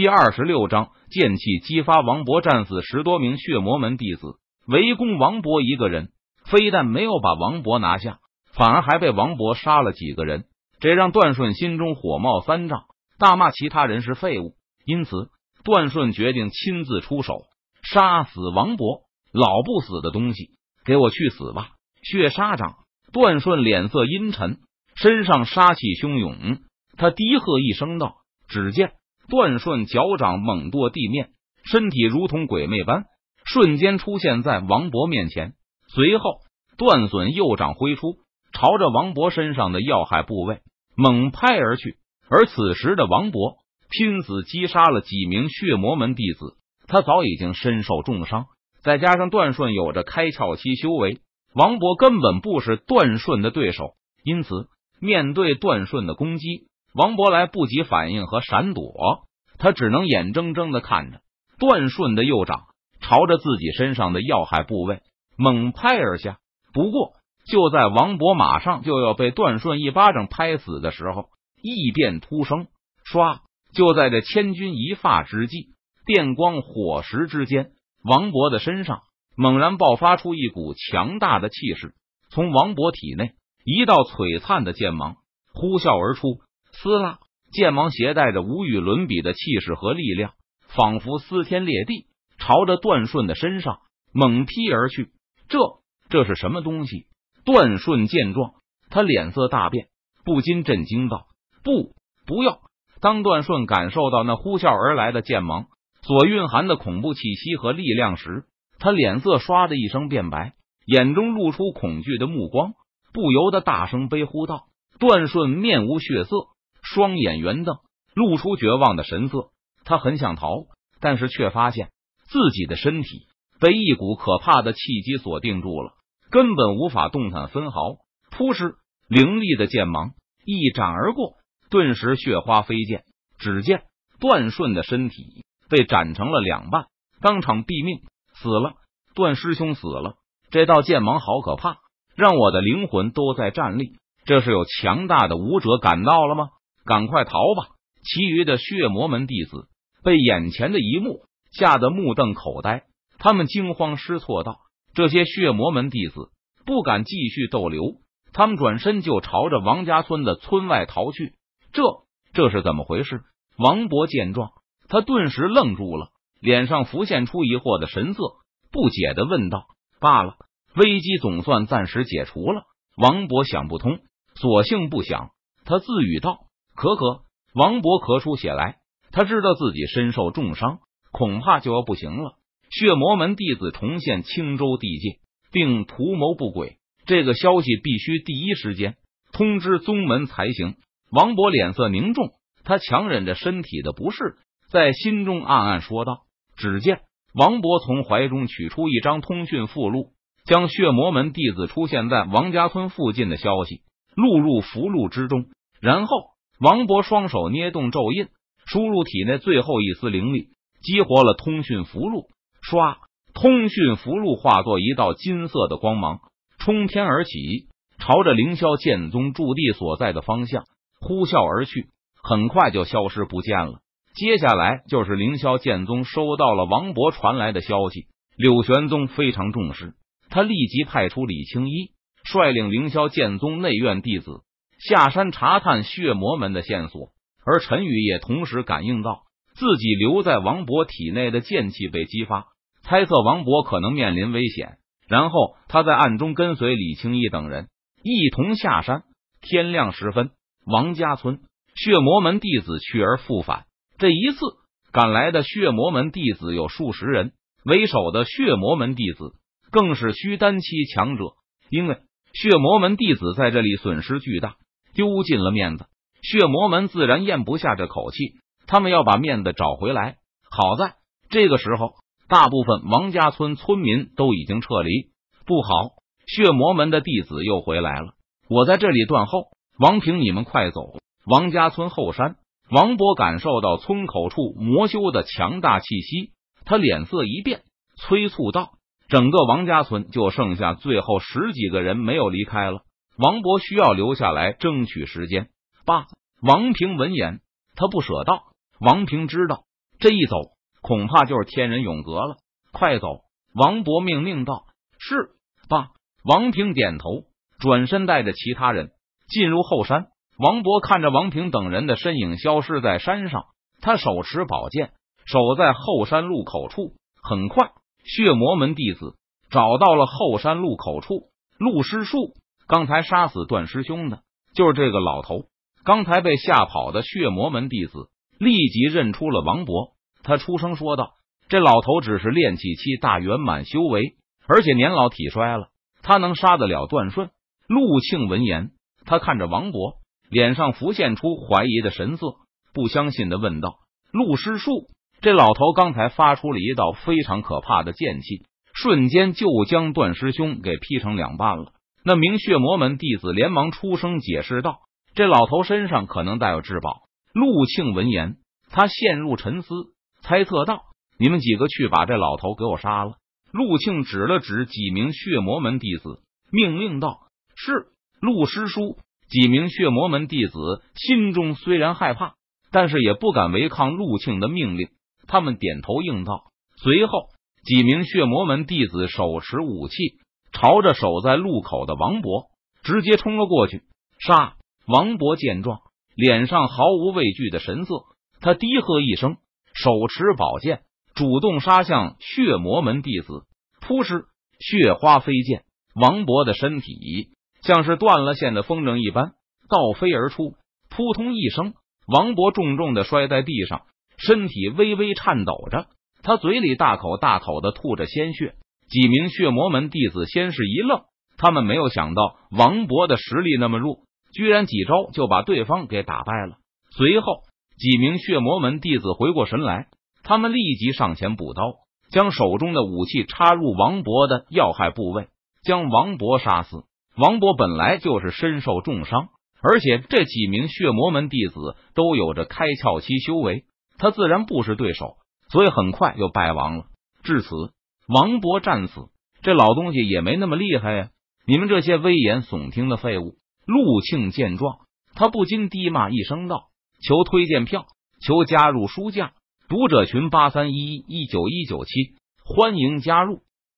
第二十六章剑气激发，王博战死十多名血魔门弟子，围攻王博一个人，非但没有把王博拿下，反而还被王博杀了几个人，这让段顺心中火冒三丈，大骂其他人是废物。因此，段顺决定亲自出手杀死王博。老不死的东西，给我去死吧！血杀掌，段顺脸色阴沉，身上杀气汹涌，他低喝一声道：“只见。”段顺脚掌猛跺地面，身体如同鬼魅般，瞬间出现在王博面前。随后，段损右掌挥出，朝着王博身上的要害部位猛拍而去。而此时的王博拼死击杀了几名血魔门弟子，他早已经身受重伤，再加上段顺有着开窍期修为，王博根本不是段顺的对手。因此，面对段顺的攻击。王博来不及反应和闪躲，他只能眼睁睁的看着段顺的右掌朝着自己身上的要害部位猛拍而下。不过，就在王博马上就要被段顺一巴掌拍死的时候，异变突生，唰！就在这千钧一发之际，电光火石之间，王博的身上猛然爆发出一股强大的气势，从王博体内一道璀璨的剑芒呼啸而出。撕拉剑芒携带着无与伦比的气势和力量，仿佛撕天裂地，朝着段顺的身上猛劈而去。这这是什么东西？段顺见状，他脸色大变，不禁震惊道：“不，不要！”当段顺感受到那呼啸而来的剑芒所蕴含的恐怖气息和力量时，他脸色唰的一声变白，眼中露出恐惧的目光，不由得大声悲呼道：“段顺面无血色。”双眼圆瞪，露出绝望的神色。他很想逃，但是却发现自己的身体被一股可怕的气机锁定住了，根本无法动弹分毫。扑哧，凌厉的剑芒一斩而过，顿时血花飞溅。只见段顺的身体被斩成了两半，当场毙命，死了。段师兄死了。这道剑芒好可怕，让我的灵魂都在战栗。这是有强大的武者赶到了吗？赶快逃吧！其余的血魔门弟子被眼前的一幕吓得目瞪口呆，他们惊慌失措道：“这些血魔门弟子不敢继续逗留，他们转身就朝着王家村的村外逃去。这这是怎么回事？”王博见状，他顿时愣住了，脸上浮现出疑惑的神色，不解的问道：“罢了，危机总算暂时解除了。”王博想不通，索性不想，他自语道。可可，王博咳出血来。他知道自己身受重伤，恐怕就要不行了。血魔门弟子重现青州地界，并图谋不轨，这个消息必须第一时间通知宗门才行。王博脸色凝重，他强忍着身体的不适，在心中暗暗说道：“只见王博从怀中取出一张通讯附录，将血魔门弟子出现在王家村附近的消息录入符录之中，然后。”王博双手捏动咒印，输入体内最后一丝灵力，激活了通讯符箓。唰，通讯符箓化作一道金色的光芒，冲天而起，朝着凌霄剑宗驻地所在的方向呼啸而去，很快就消失不见了。接下来就是凌霄剑宗收到了王博传来的消息，柳玄宗非常重视，他立即派出李青衣率领凌霄剑宗内院弟子。下山查探血魔门的线索，而陈宇也同时感应到自己留在王博体内的剑气被激发，猜测王博可能面临危险。然后他在暗中跟随李青衣等人一同下山。天亮时分，王家村血魔门弟子去而复返。这一次赶来的血魔门弟子有数十人，为首的血魔门弟子更是虚丹期强者。因为血魔门弟子在这里损失巨大。丢尽了面子，血魔门自然咽不下这口气。他们要把面子找回来。好在这个时候，大部分王家村村民都已经撤离。不好，血魔门的弟子又回来了。我在这里断后，王平，你们快走。王家村后山，王博感受到村口处魔修的强大气息，他脸色一变，催促道：“整个王家村就剩下最后十几个人没有离开了。”王博需要留下来争取时间。爸，王平闻言，他不舍道：“王平知道这一走，恐怕就是天人永隔了。快走！王博命令道：“是。”爸，王平点头，转身带着其他人进入后山。王博看着王平等人的身影消失在山上，他手持宝剑，守在后山路口处。很快，血魔门弟子找到了后山路口处。陆师叔，刚才杀死段师兄的，就是这个老头。刚才被吓跑的血魔门弟子立即认出了王博，他出声说道：“这老头只是炼气期大圆满修为，而且年老体衰了，他能杀得了段顺？”陆庆闻言，他看着王博，脸上浮现出怀疑的神色，不相信的问道：“陆师叔，这老头刚才发出了一道非常可怕的剑气，瞬间就将段师兄给劈成两半了。”那名血魔门弟子连忙出声解释道。这老头身上可能带有至宝。陆庆闻言，他陷入沉思，猜测道：“你们几个去把这老头给我杀了。”陆庆指了指几名血魔门弟子，命令道：“是，陆师叔。”几名血魔门弟子心中虽然害怕，但是也不敢违抗陆庆的命令。他们点头应道。随后，几名血魔门弟子手持武器，朝着守在路口的王博直接冲了过去，杀！王博见状，脸上毫无畏惧的神色。他低喝一声，手持宝剑，主动杀向血魔门弟子。扑哧，血花飞溅，王博的身体像是断了线的风筝一般倒飞而出。扑通一声，王博重重的摔在地上，身体微微颤抖着，他嘴里大口大口的吐着鲜血。几名血魔门弟子先是一愣，他们没有想到王博的实力那么弱。居然几招就把对方给打败了。随后，几名血魔门弟子回过神来，他们立即上前补刀，将手中的武器插入王博的要害部位，将王博杀死。王博本来就是身受重伤，而且这几名血魔门弟子都有着开窍期修为，他自然不是对手，所以很快就败亡了。至此，王勃战死，这老东西也没那么厉害呀！你们这些危言耸听的废物！陆庆见状，他不禁低骂一声道：“求推荐票，求加入书架，读者群八三一一九一九七，欢迎加入。”